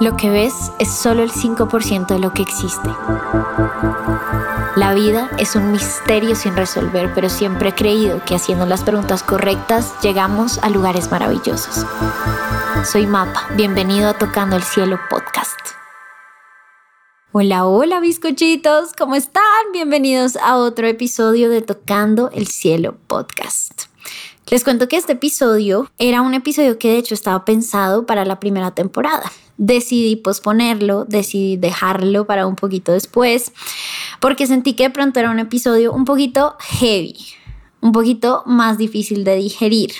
Lo que ves es solo el 5% de lo que existe. La vida es un misterio sin resolver, pero siempre he creído que haciendo las preguntas correctas llegamos a lugares maravillosos. Soy Mapa, bienvenido a Tocando el Cielo podcast. Hola, hola bizcochitos, ¿cómo están? Bienvenidos a otro episodio de Tocando el Cielo podcast. Les cuento que este episodio era un episodio que de hecho estaba pensado para la primera temporada decidí posponerlo, decidí dejarlo para un poquito después, porque sentí que de pronto era un episodio un poquito heavy, un poquito más difícil de digerir.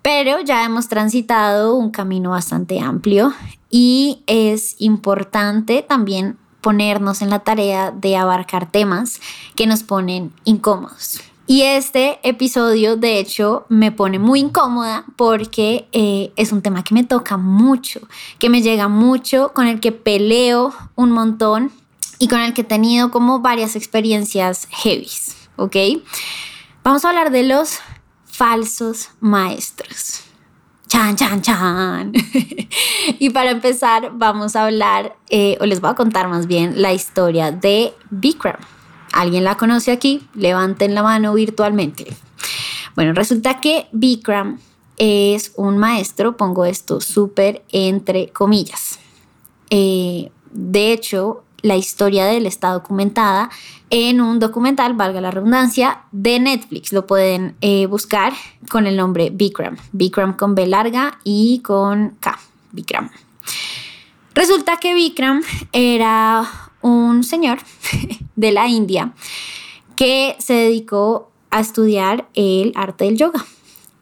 Pero ya hemos transitado un camino bastante amplio y es importante también ponernos en la tarea de abarcar temas que nos ponen incómodos. Y este episodio, de hecho, me pone muy incómoda porque eh, es un tema que me toca mucho, que me llega mucho, con el que peleo un montón y con el que he tenido como varias experiencias heavies, ¿ok? Vamos a hablar de los falsos maestros. Chan, chan, chan. y para empezar, vamos a hablar, eh, o les voy a contar más bien, la historia de Bikram. ¿Alguien la conoce aquí? Levanten la mano virtualmente. Bueno, resulta que Bikram es un maestro, pongo esto súper entre comillas. Eh, de hecho, la historia de él está documentada en un documental, valga la redundancia, de Netflix. Lo pueden eh, buscar con el nombre Bikram. Bikram con B larga y con K. Bikram. Resulta que Bikram era un señor de la India que se dedicó a estudiar el arte del yoga.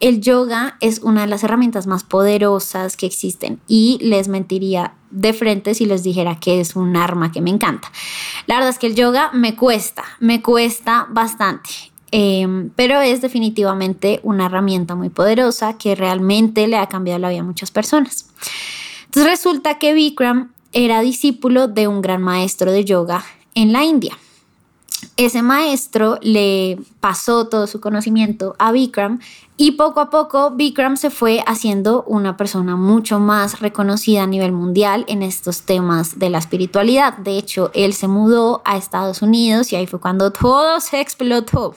El yoga es una de las herramientas más poderosas que existen y les mentiría de frente si les dijera que es un arma que me encanta. La verdad es que el yoga me cuesta, me cuesta bastante, em, pero es definitivamente una herramienta muy poderosa que realmente le ha cambiado la vida a muchas personas. Entonces resulta que Bikram era discípulo de un gran maestro de yoga en la India. Ese maestro le pasó todo su conocimiento a Bikram y poco a poco Bikram se fue haciendo una persona mucho más reconocida a nivel mundial en estos temas de la espiritualidad. De hecho, él se mudó a Estados Unidos y ahí fue cuando todo se explotó.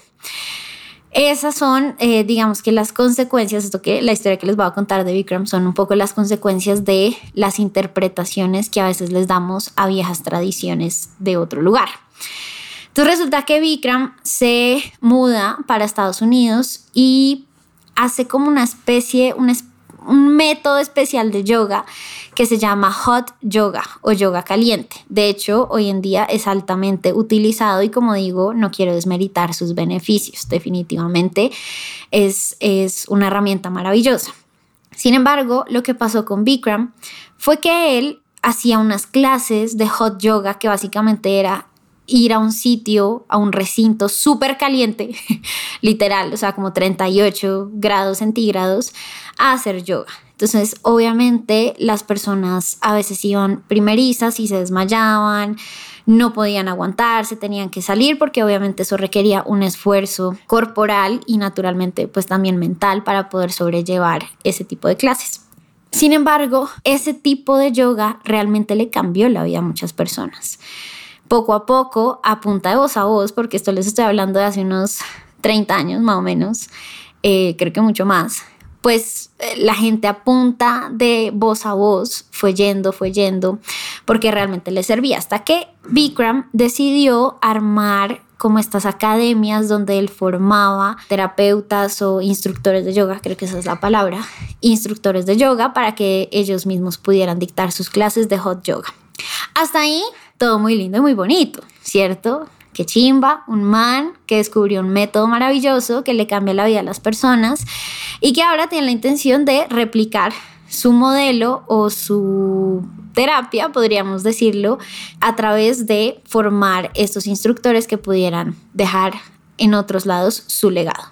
Esas son, eh, digamos que las consecuencias, esto que la historia que les voy a contar de Bikram son un poco las consecuencias de las interpretaciones que a veces les damos a viejas tradiciones de otro lugar. Entonces resulta que Bikram se muda para Estados Unidos y hace como una especie, un, un método especial de yoga que se llama hot yoga o yoga caliente. De hecho, hoy en día es altamente utilizado y como digo, no quiero desmeritar sus beneficios. Definitivamente es, es una herramienta maravillosa. Sin embargo, lo que pasó con Bikram fue que él hacía unas clases de hot yoga que básicamente era ir a un sitio, a un recinto súper caliente, literal, o sea, como 38 grados centígrados, a hacer yoga. Entonces, obviamente, las personas a veces iban primerizas y se desmayaban, no podían aguantarse, tenían que salir porque obviamente eso requería un esfuerzo corporal y naturalmente pues también mental para poder sobrellevar ese tipo de clases. Sin embargo, ese tipo de yoga realmente le cambió la vida a muchas personas poco a poco, a punta de voz a voz, porque esto les estoy hablando de hace unos 30 años más o menos, eh, creo que mucho más, pues eh, la gente a punta de voz a voz fue yendo, fue yendo, porque realmente le servía, hasta que Bikram decidió armar como estas academias donde él formaba terapeutas o instructores de yoga, creo que esa es la palabra, instructores de yoga para que ellos mismos pudieran dictar sus clases de hot yoga. Hasta ahí todo muy lindo y muy bonito, ¿cierto? Que chimba, un man que descubrió un método maravilloso que le cambia la vida a las personas y que ahora tiene la intención de replicar su modelo o su terapia, podríamos decirlo, a través de formar estos instructores que pudieran dejar en otros lados su legado.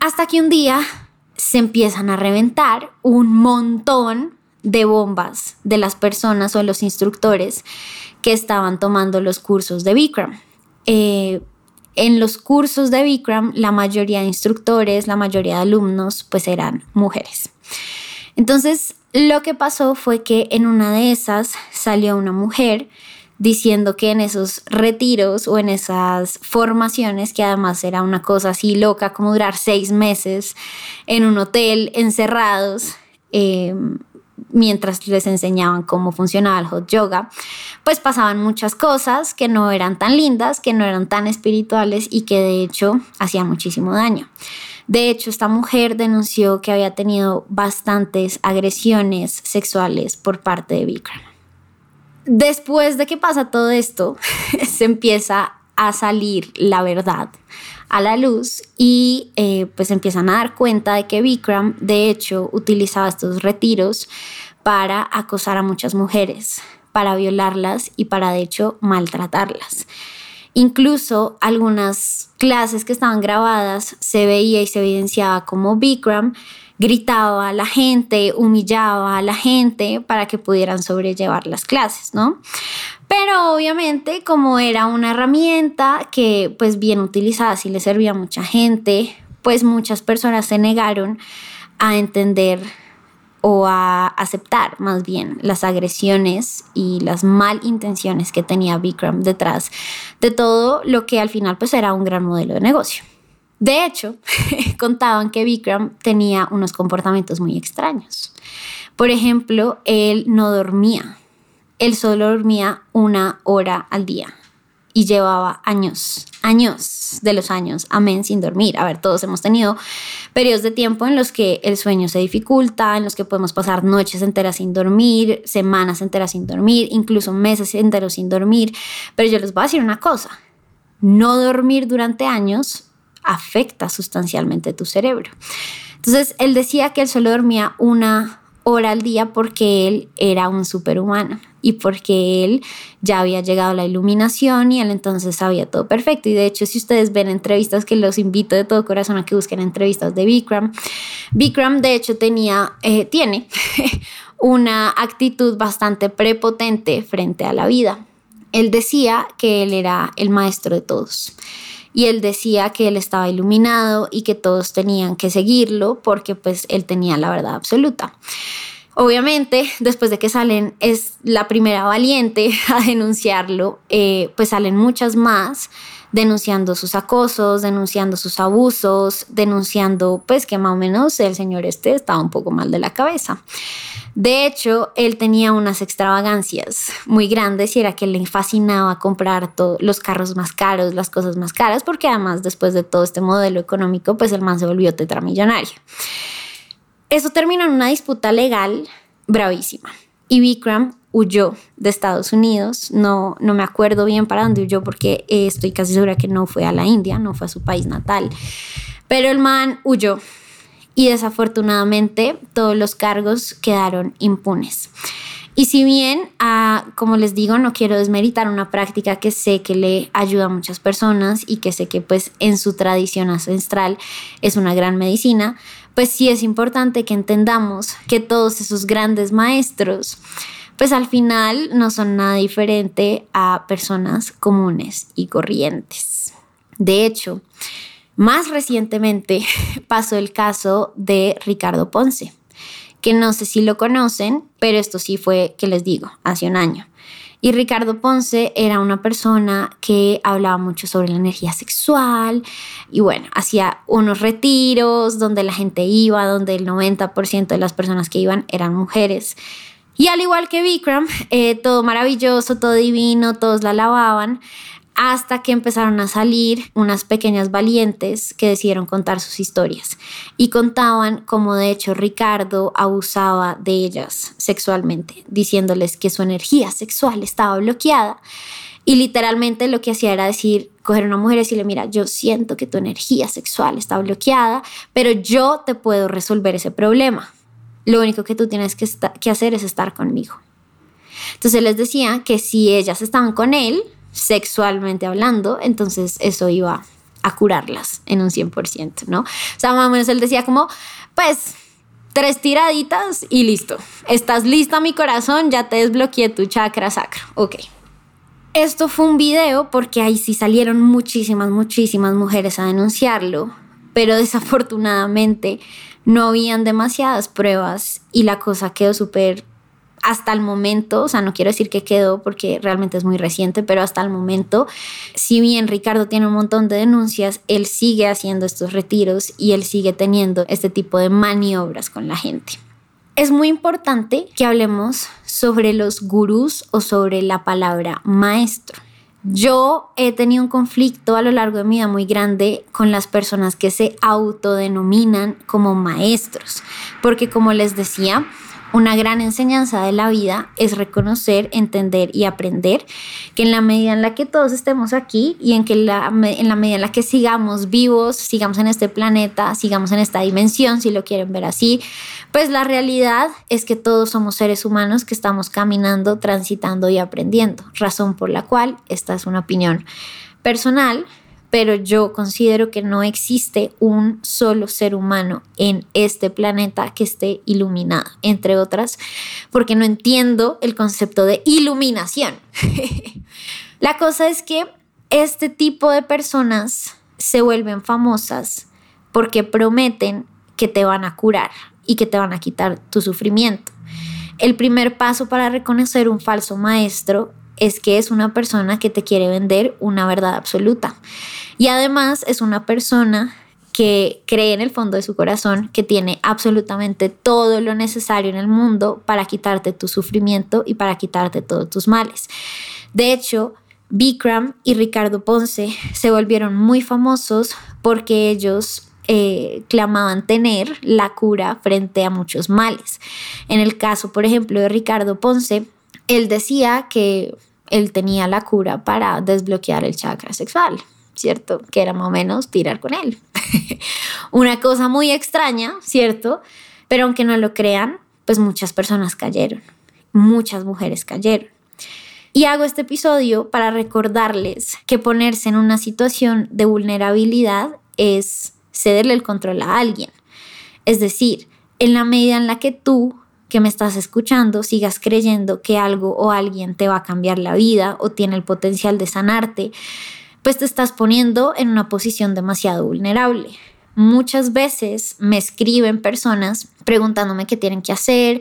Hasta que un día se empiezan a reventar un montón de bombas de las personas o los instructores que estaban tomando los cursos de Bikram. Eh, en los cursos de Bikram, la mayoría de instructores, la mayoría de alumnos, pues eran mujeres. Entonces, Lo que pasó fue que en una de esas salió una mujer diciendo que en esos retiros o en esas formaciones, que además era una cosa así loca como durar seis meses en un hotel encerrados, em, mientras les enseñaban cómo funcionaba el hot yoga, pues pasaban muchas cosas que no eran tan lindas, que no eran tan espirituales y que de hecho hacían muchísimo daño. De hecho, esta mujer denunció que había tenido bastantes agresiones sexuales por parte de Bikram. Después de que pasa todo esto, se empieza a salir la verdad a la luz y eh, pues empiezan a dar cuenta de que Bikram de hecho utilizaba estos retiros para acosar a muchas mujeres, para violarlas y para de hecho maltratarlas. Incluso algunas clases que estaban grabadas se veía y se evidenciaba como Bikram gritaba a la gente, humillaba a la gente para que pudieran sobrellevar las clases, ¿no? Pero obviamente como era una herramienta que pues bien utilizada sí le servía a mucha gente, pues muchas personas se negaron a entender o a aceptar más bien las agresiones y las mal intenciones que tenía Bikram detrás de todo lo que al final pues era un gran modelo de negocio. De hecho, contaban que Bikram tenía unos comportamientos muy extraños. Por ejemplo, él no dormía. Él solo dormía una hora al día y llevaba años, años de los años, amén, sin dormir. A ver, todos hemos tenido periodos de tiempo en los que el sueño se dificulta, en los que podemos pasar noches enteras sin dormir, semanas enteras sin dormir, incluso meses enteros sin dormir. Pero yo les voy a decir una cosa, no dormir durante años afecta sustancialmente tu cerebro. Entonces, él decía que él solo dormía una hora al día porque él era un superhumano y porque él ya había llegado a la iluminación y él entonces sabía todo perfecto. Y de hecho, si ustedes ven entrevistas, que los invito de todo corazón a que busquen entrevistas de Bikram, Bikram de hecho tenía, eh, tiene una actitud bastante prepotente frente a la vida. Él decía que él era el maestro de todos y él decía que él estaba iluminado y que todos tenían que seguirlo porque pues él tenía la verdad absoluta. Obviamente, después de que salen, es la primera valiente a denunciarlo, eh, pues salen muchas más denunciando sus acosos, denunciando sus abusos, denunciando pues que más o menos el señor este estaba un poco mal de la cabeza. De hecho, él tenía unas extravagancias muy grandes y era que le fascinaba comprar los carros más caros, las cosas más caras, porque además después de todo este modelo económico, pues el man se volvió tetramillonario. Eso terminó en una disputa legal bravísima y Bikram huyó de Estados Unidos. No, no me acuerdo bien para dónde huyó porque eh, estoy casi segura que no fue a la India, no fue a su país natal. Pero el man huyó y desafortunadamente todos los cargos quedaron impunes. Y si bien, ah, como les digo, no quiero desmeritar una práctica que sé que le ayuda a muchas personas y que sé que pues en su tradición ancestral es una gran medicina, pues sí es importante que entendamos que todos esos grandes maestros pues al final no son nada diferente a personas comunes y corrientes. De hecho, más recientemente pasó el caso de Ricardo Ponce, que no sé si lo conocen, pero esto sí fue, que les digo, hace un año. Y Ricardo Ponce era una persona que hablaba mucho sobre la energía sexual y bueno, hacía unos retiros donde la gente iba, donde el 90% de las personas que iban eran mujeres. Y al igual que Bikram, eh, todo maravilloso, todo divino, todos la alababan, hasta que empezaron a salir unas pequeñas valientes que decidieron contar sus historias y contaban cómo de hecho Ricardo abusaba de ellas sexualmente, diciéndoles que su energía sexual estaba bloqueada y literalmente lo que hacía era decir, coger a una mujer y decirle, mira, yo siento que tu energía sexual está bloqueada, pero yo te puedo resolver ese problema. Lo único que tú tienes que, que hacer es estar conmigo. Entonces les decía que si ellas estaban con él, sexualmente hablando, entonces eso iba a curarlas en un 100%, ¿no? O sea, más o menos él decía como, pues, tres tiraditas y listo. Estás lista, mi corazón, ya te desbloqueé tu chakra sacro. Ok. Esto fue un video porque ahí sí salieron muchísimas, muchísimas mujeres a denunciarlo pero desafortunadamente no habían demasiadas pruebas y la cosa quedó súper hasta el momento, o sea, no quiero decir que quedó porque realmente es muy reciente, pero hasta el momento, si bien Ricardo tiene un montón de denuncias, él sigue haciendo estos retiros y él sigue teniendo este tipo de maniobras con la gente. Es muy importante que hablemos sobre los gurús o sobre la palabra maestro. Yo he tenido un conflicto a lo largo de mi vida muy grande con las personas que se autodenominan como maestros, porque como les decía, una gran enseñanza de la vida es reconocer, entender y aprender que en la medida en la que todos estemos aquí y en que la, en la medida en la que sigamos vivos, sigamos en este planeta, sigamos en esta dimensión, si lo quieren ver así, pues la realidad es que todos somos seres humanos que estamos caminando, transitando y aprendiendo, razón por la cual esta es una opinión personal pero yo considero que no existe un solo ser humano en este planeta que esté iluminado, entre otras, porque no entiendo el concepto de iluminación. La cosa es que este tipo de personas se vuelven famosas porque prometen que te van a curar y que te van a quitar tu sufrimiento. El primer paso para reconocer un falso maestro es que es una persona que te quiere vender una verdad absoluta. Y además es una persona que cree en el fondo de su corazón que tiene absolutamente todo lo necesario en el mundo para quitarte tu sufrimiento y para quitarte todos tus males. De hecho, Bikram y Ricardo Ponce se volvieron muy famosos porque ellos eh, clamaban tener la cura frente a muchos males. En el caso, por ejemplo, de Ricardo Ponce, él decía que él tenía la cura para desbloquear el chakra sexual, ¿cierto? Que era más o menos tirar con él. Una cosa muy extraña, ¿cierto? Pero aunque no lo crean, pues muchas personas cayeron, muchas mujeres cayeron. Y hago este episodio para recordarles que ponerse en una situación de vulnerabilidad es cederle el control a alguien. Es decir, en la medida en la que tú que me estás escuchando sigas creyendo que algo o alguien te va a cambiar la vida o tiene el potencial de sanarte, pues te estás poniendo en una posición demasiado vulnerable. Muchas veces me escriben personas preguntándome qué tienen que hacer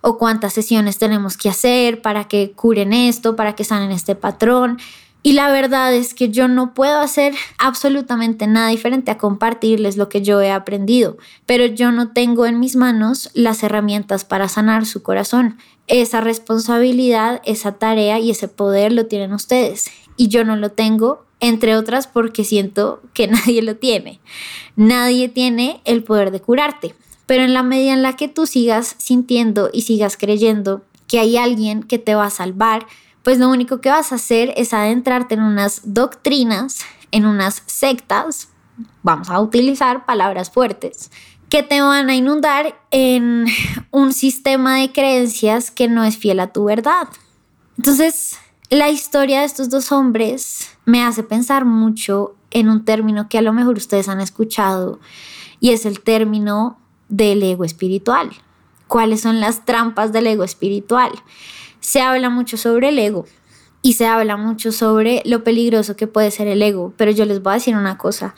o cuántas sesiones tenemos que hacer para que curen esto, para que sanen este patrón. Y la verdad es que yo no puedo hacer absolutamente nada diferente a compartirles lo que yo he aprendido, pero yo no tengo en mis manos las herramientas para sanar su corazón. Esa responsabilidad, esa tarea y ese poder lo tienen ustedes y yo no lo tengo, entre otras porque siento que nadie lo tiene. Nadie tiene el poder de curarte, pero en la medida en la que tú sigas sintiendo y sigas creyendo que hay alguien que te va a salvar, pues lo único que vas a hacer es adentrarte en unas doctrinas, en unas sectas, vamos a utilizar palabras fuertes, que te van a inundar en un sistema de creencias que no es fiel a tu verdad. Entonces, la historia de estos dos hombres me hace pensar mucho en un término que a lo mejor ustedes han escuchado y es el término del ego espiritual. ¿Cuáles son las trampas del ego espiritual? Se habla mucho sobre el ego y se habla mucho sobre lo peligroso que puede ser el ego, pero yo les voy a decir una cosa,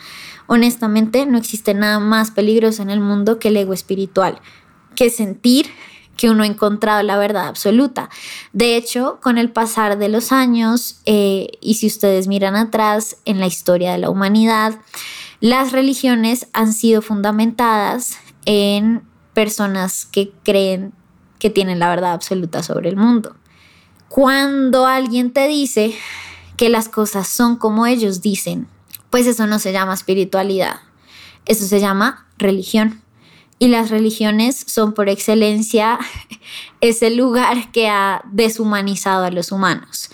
honestamente no existe nada más peligroso en el mundo que el ego espiritual, que sentir que uno ha encontrado la verdad absoluta. De hecho, con el pasar de los años, eh, y si ustedes miran atrás en la historia de la humanidad, las religiones han sido fundamentadas en personas que creen que tienen la verdad absoluta sobre el mundo. Cuando alguien te dice que las cosas son como ellos dicen, pues eso no se llama espiritualidad, eso se llama religión. Y las religiones son por excelencia ese lugar que ha deshumanizado a los humanos,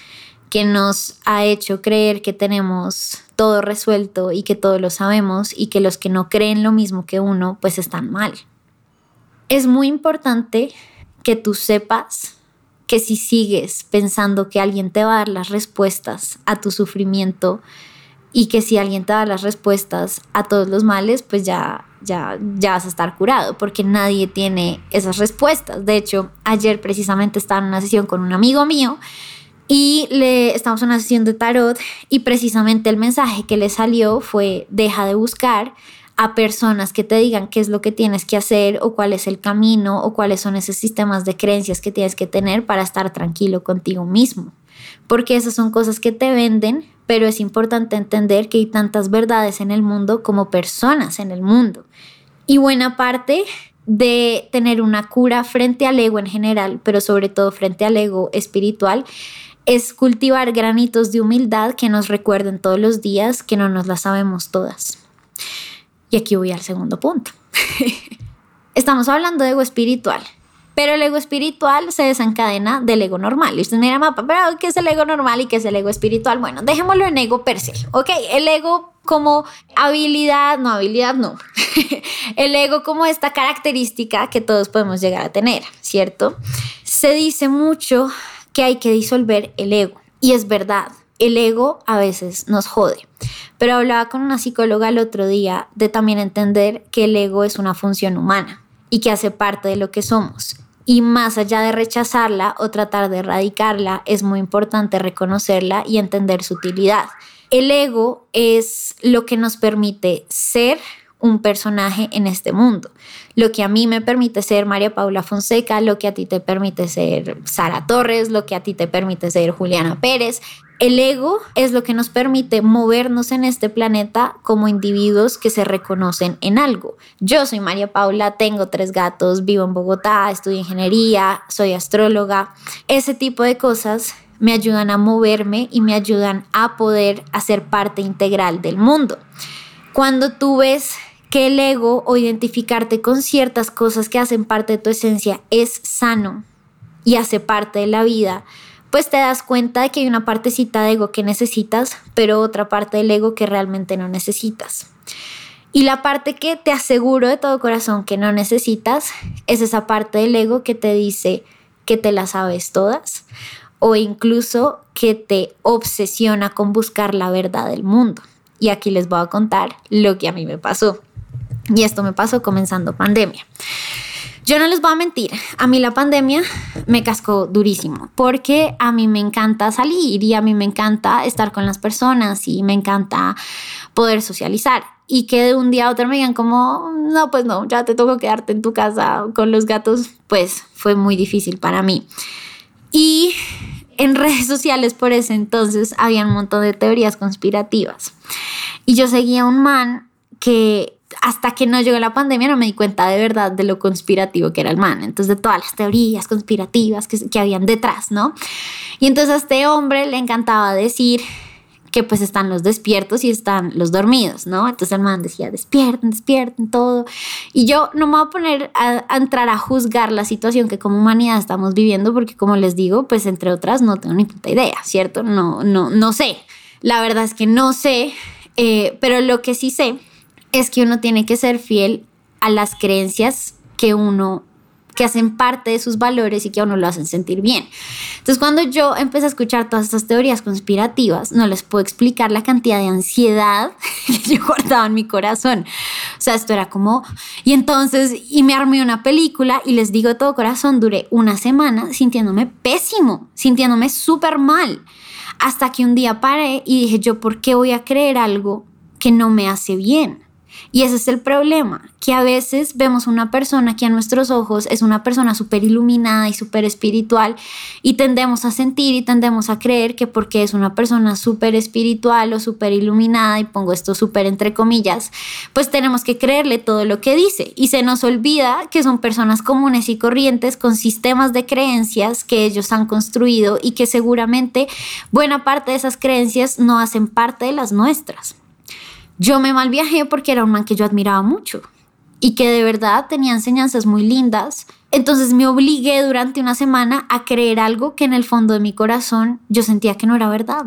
que nos ha hecho creer que tenemos todo resuelto y que todo lo sabemos y que los que no creen lo mismo que uno pues están mal. Es muy importante que tú sepas que si sigues pensando que alguien te va a dar las respuestas a tu sufrimiento y que si alguien te da las respuestas a todos los males, pues ya, ya, ya vas a estar curado, porque nadie tiene esas respuestas. De hecho, ayer precisamente estaba en una sesión con un amigo mío y le estamos en una sesión de tarot y precisamente el mensaje que le salió fue deja de buscar a personas que te digan qué es lo que tienes que hacer o cuál es el camino o cuáles son esos sistemas de creencias que tienes que tener para estar tranquilo contigo mismo. Porque esas son cosas que te venden, pero es importante entender que hay tantas verdades en el mundo como personas en el mundo. Y buena parte de tener una cura frente al ego en general, pero sobre todo frente al ego espiritual, es cultivar granitos de humildad que nos recuerden todos los días que no nos las sabemos todas. Y aquí voy al segundo punto. Estamos hablando de ego espiritual, pero el ego espiritual se desencadena del ego normal. Y usted mira, mapa, pero ¿qué es el ego normal y qué es el ego espiritual? Bueno, dejémoslo en ego per se, ¿ok? El ego como habilidad, no habilidad, no. el ego como esta característica que todos podemos llegar a tener, ¿cierto? Se dice mucho que hay que disolver el ego. Y es verdad, el ego a veces nos jode. Pero hablaba con una psicóloga el otro día de también entender que el ego es una función humana y que hace parte de lo que somos. Y más allá de rechazarla o tratar de erradicarla, es muy importante reconocerla y entender su utilidad. El ego es lo que nos permite ser un personaje en este mundo. Lo que a mí me permite ser María Paula Fonseca, lo que a ti te permite ser Sara Torres, lo que a ti te permite ser Juliana Pérez. El ego es lo que nos permite movernos en este planeta como individuos que se reconocen en algo. Yo soy María Paula, tengo tres gatos, vivo en Bogotá, estudio ingeniería, soy astróloga. Ese tipo de cosas me ayudan a moverme y me ayudan a poder hacer parte integral del mundo. Cuando tú ves que el ego o identificarte con ciertas cosas que hacen parte de tu esencia es sano y hace parte de la vida, pues te das cuenta de que hay una partecita de ego que necesitas, pero otra parte del ego que realmente no necesitas. Y la parte que te aseguro de todo corazón que no necesitas es esa parte del ego que te dice que te las sabes todas o incluso que te obsesiona con buscar la verdad del mundo. Y aquí les voy a contar lo que a mí me pasó. Y esto me pasó comenzando pandemia. Yo no les voy a mentir, a mí la pandemia me cascó durísimo porque a mí me encanta salir y a mí me encanta estar con las personas y me encanta poder socializar y que de un día a otro me digan como, no, pues no, ya te toco quedarte en tu casa con los gatos, pues fue muy difícil para mí. Y en redes sociales por ese entonces había un montón de teorías conspirativas. Y yo seguía un man que hasta que no llegó la pandemia no me di cuenta de verdad de lo conspirativo que era el man. Entonces, de todas las teorías conspirativas que, que habían detrás, ¿no? Y entonces a este hombre le encantaba decir que pues están los despiertos y están los dormidos, ¿no? Entonces el man decía, despierten, despierten, todo. Y yo no me voy a poner a, entrar a juzgar la situación que como humanidad estamos viviendo, porque como les digo, pues entre otras no tengo ni puta idea, ¿cierto? No, no, no sé. La verdad es que no sé, eh, pero lo que sí sé es que uno tiene que ser fiel a las creencias que uno que hacen parte de sus valores y que a uno lo hacen sentir bien. Entonces, cuando yo empecé a escuchar todas estas teorías conspirativas, no les puedo explicar la cantidad de ansiedad que yo guardaba en mi corazón. O sea, esto era como, y entonces, y me armé una película y les digo todo corazón, duré una semana sintiéndome pésimo, sintiéndome súper mal. Hasta que un día paré y dije, yo, ¿por qué voy a creer algo que no me hace bien? Y ese es el problema, que a veces vemos una persona que a nuestros ojos es una persona súper iluminada y súper espiritual y tendemos a sentir y tendemos a creer que porque es una persona súper espiritual o súper iluminada, y pongo esto súper entre comillas, pues tenemos que creerle todo lo que dice. Y se nos olvida que son personas comunes y corrientes con sistemas de creencias que ellos han construido y que seguramente buena parte de esas creencias no hacen parte de las nuestras. Yo me mal viajé porque era un man que yo admiraba mucho y que de verdad tenía enseñanzas muy lindas. Entonces me obligué durante una semana a creer algo que en el fondo de mi corazón yo sentía que no era verdad.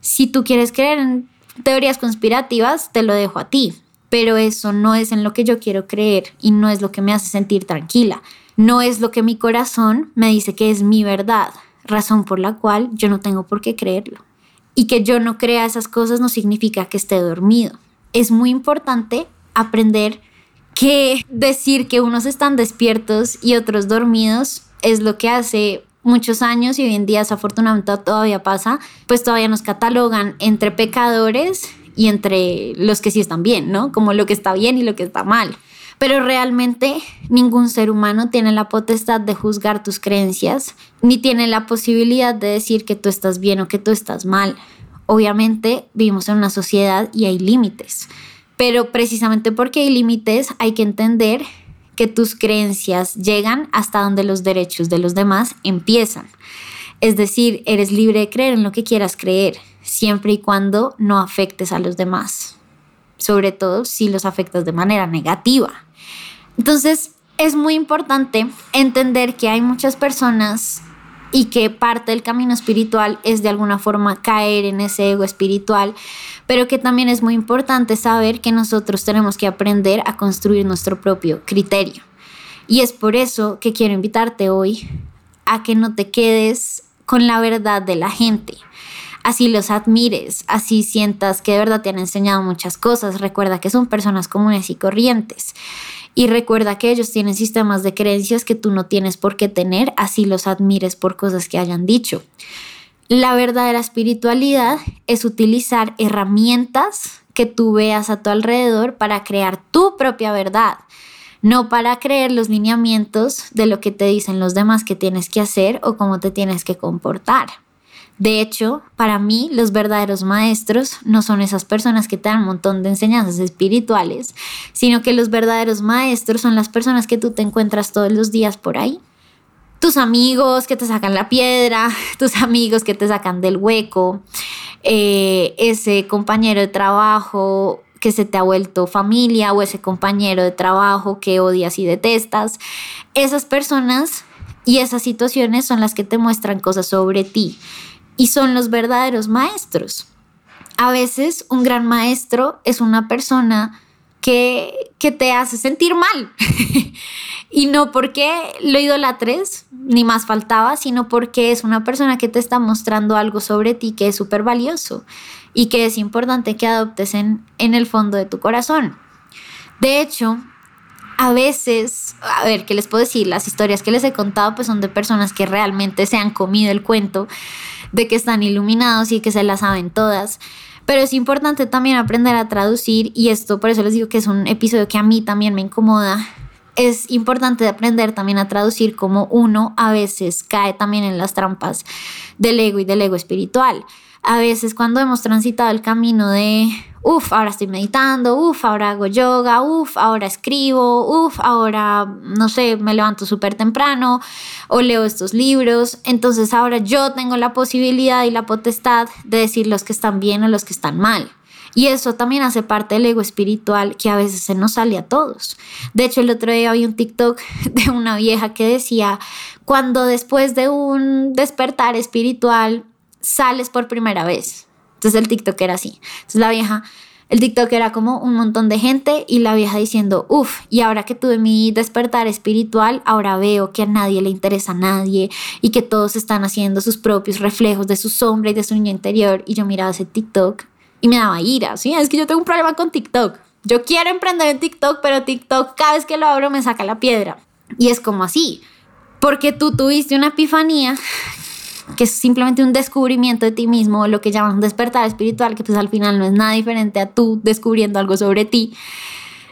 Si tú quieres creer en teorías conspirativas, te lo dejo a ti, pero eso no es en lo que yo quiero creer y no es lo que me hace sentir tranquila. No es lo que mi corazón me dice que es mi verdad, razón por la cual yo no tengo por qué creerlo. Y que yo no crea esas cosas no significa que esté dormido. Es muy importante aprender que decir que unos están despiertos y otros dormidos es lo que hace muchos años y hoy en día desafortunadamente todavía pasa, pues todavía nos catalogan entre pecadores y entre los que sí están bien, ¿no? Como lo que está bien y lo que está mal. Pero realmente ningún ser humano tiene la potestad de juzgar tus creencias, ni tiene la posibilidad de decir que tú estás bien o que tú estás mal. Obviamente vivimos en una sociedad y hay límites, pero precisamente porque hay límites hay que entender que tus creencias llegan hasta donde los derechos de los demás empiezan. Es decir, eres libre de creer en lo que quieras creer, siempre y cuando no afectes a los demás, sobre todo si los afectas de manera negativa. Entonces, es muy importante entender que hay muchas personas y que parte del camino espiritual es de alguna forma caer en ese ego espiritual, pero que también es muy importante saber que nosotros tenemos que aprender a construir nuestro propio criterio. Y es por eso que quiero invitarte hoy a que no te quedes con la verdad de la gente. Así los admires, así sientas que de verdad te han enseñado muchas cosas. Recuerda que son personas comunes y corrientes. Y recuerda que ellos tienen sistemas de creencias que tú no tienes por qué tener, así los admires por cosas que hayan dicho. La verdadera espiritualidad es utilizar herramientas que tú veas a tu alrededor para crear tu propia verdad, no para creer los lineamientos de lo que te dicen los demás que tienes que hacer o cómo te tienes que comportar. De hecho, para mí los verdaderos maestros no son esas personas que te dan un montón de enseñanzas espirituales, sino que los verdaderos maestros son las personas que tú te encuentras todos los días por ahí. Tus amigos que te sacan la piedra, tus amigos que te sacan del hueco, eh, ese compañero de trabajo que se te ha vuelto familia o ese compañero de trabajo que odias y detestas. Esas personas y esas situaciones son las que te muestran cosas sobre ti y son los verdaderos maestros. A veces un gran maestro es una persona que, que te hace sentir mal. y no porque lo idolatres, ni más faltaba, sino porque es una persona que te está mostrando algo sobre ti que es súper valioso y que es importante que adoptes en, en el fondo de tu corazón. De hecho, a veces, a ver, ¿qué les puedo decir? Las historias que les he contado pues son de personas que realmente se han comido el cuento de que están iluminados y que se las saben todas. Pero es importante también aprender a traducir y esto, por eso les digo que es un episodio que a mí también me incomoda. Es importante aprender también a traducir como uno a veces cae también en las trampas del ego y del ego espiritual. A veces cuando hemos transitado el camino de Uf, ahora estoy meditando, uf, ahora hago yoga, uf, ahora escribo, uf, ahora, no sé, me levanto súper temprano o leo estos libros. Entonces ahora yo tengo la posibilidad y la potestad de decir los que están bien o los que están mal. Y eso también hace parte del ego espiritual que a veces se nos sale a todos. De hecho, el otro día vi un TikTok de una vieja que decía, cuando después de un despertar espiritual sales por primera vez, entonces el TikTok era así. Entonces la vieja, el TikTok era como un montón de gente y la vieja diciendo, uff, y ahora que tuve mi despertar espiritual, ahora veo que a nadie le interesa a nadie y que todos están haciendo sus propios reflejos de su sombra y de su niño interior. Y yo miraba ese TikTok y me daba ira, ¿sí? Es que yo tengo un problema con TikTok. Yo quiero emprender en TikTok, pero TikTok cada vez que lo abro me saca la piedra. Y es como así, porque tú tuviste una epifanía que es simplemente un descubrimiento de ti mismo, lo que llaman un despertar espiritual, que pues al final no es nada diferente a tú descubriendo algo sobre ti.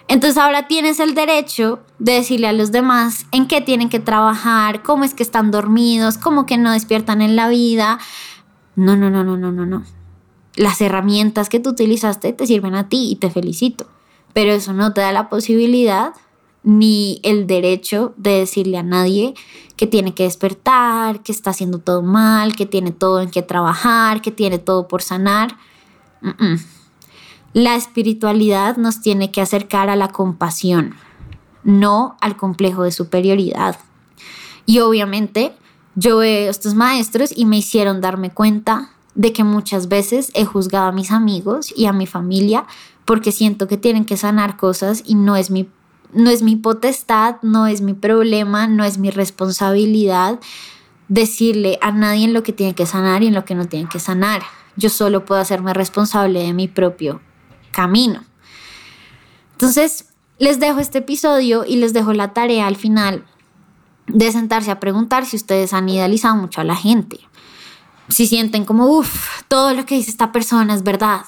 Entonces ahora tienes el derecho de decirle a los demás en qué tienen que trabajar, cómo es que están dormidos, cómo que no despiertan en la vida. No, no, no, no, no, no, no. Las herramientas que tú utilizaste te sirven a ti y te felicito. Pero eso no te da la posibilidad ni el derecho de decirle a nadie que tiene que despertar, que está haciendo todo mal, que tiene todo en que trabajar, que tiene todo por sanar. La espiritualidad nos tiene que acercar a la compasión, no al complejo de superioridad. Y obviamente yo veo estos maestros y me hicieron darme cuenta de que muchas veces he juzgado a mis amigos y a mi familia porque siento que tienen que sanar cosas y no es mi no es mi potestad, no es mi problema, no es mi responsabilidad decirle a nadie en lo que tiene que sanar y en lo que no tiene que sanar. Yo solo puedo hacerme responsable de mi propio camino. Entonces, les dejo este episodio y les dejo la tarea al final de sentarse a preguntar si ustedes han idealizado mucho a la gente. Si sienten como, uff, todo lo que dice esta persona es verdad.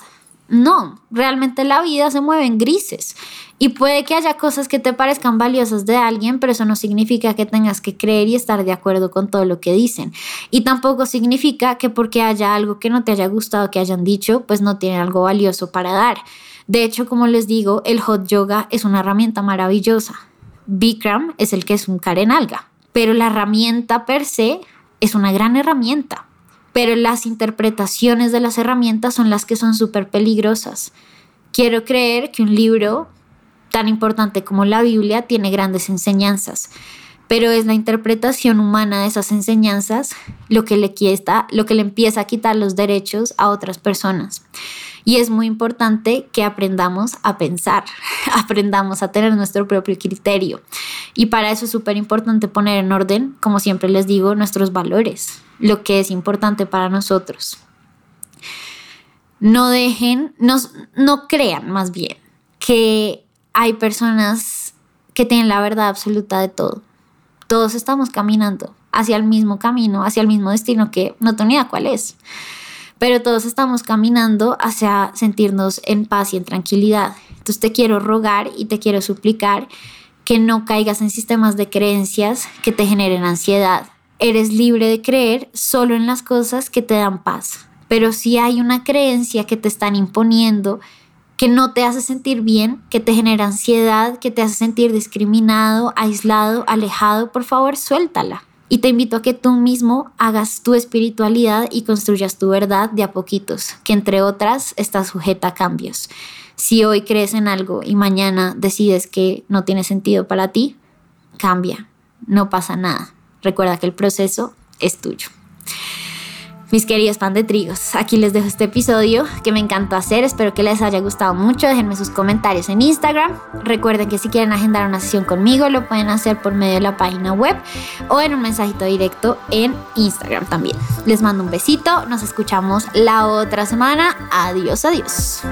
No, realmente la vida se mueve en grises. Y puede que haya cosas que te parezcan valiosas de alguien, pero eso no significa que tengas que creer y estar de acuerdo con todo lo que dicen. Y tampoco significa que porque haya algo que no te haya gustado que hayan dicho, pues no tiene algo valioso para dar. De hecho, como les digo, el hot yoga es una herramienta maravillosa. Bikram es el que es un Karen alga, pero la herramienta per se es una gran herramienta. Pero las interpretaciones de las herramientas son las que son súper peligrosas. Quiero creer que un libro tan importante como la Biblia tiene grandes enseñanzas, pero es la interpretación humana de esas enseñanzas lo que le quita, lo que le empieza a quitar los derechos a otras personas. Y es muy importante que aprendamos a pensar, aprendamos a tener nuestro propio criterio. Y para eso es súper importante poner en orden, como siempre les digo, nuestros valores, lo que es importante para nosotros. No dejen, no, no crean más bien que hay personas que tienen la verdad absoluta de todo. Todos estamos caminando hacia el mismo camino, hacia el mismo destino que no tengo ni cuál es. Pero todos estamos caminando hacia sentirnos en paz y en tranquilidad. Entonces te quiero rogar y te quiero suplicar que no caigas en sistemas de creencias que te generen ansiedad. Eres libre de creer solo en las cosas que te dan paz. Pero si hay una creencia que te están imponiendo, que no te hace sentir bien, que te genera ansiedad, que te hace sentir discriminado, aislado, alejado, por favor, suéltala. Y te invito a que tú mismo hagas tu espiritualidad y construyas tu verdad de a poquitos, que entre otras está sujeta a cambios. Si hoy crees en algo y mañana decides que no tiene sentido para ti, cambia, no pasa nada. Recuerda que el proceso es tuyo mis queridos pan de trigos. Aquí les dejo este episodio que me encantó hacer. Espero que les haya gustado mucho. Déjenme sus comentarios en Instagram. Recuerden que si quieren agendar una sesión conmigo, lo pueden hacer por medio de la página web o en un mensajito directo en Instagram también. Les mando un besito. Nos escuchamos la otra semana. Adiós, adiós.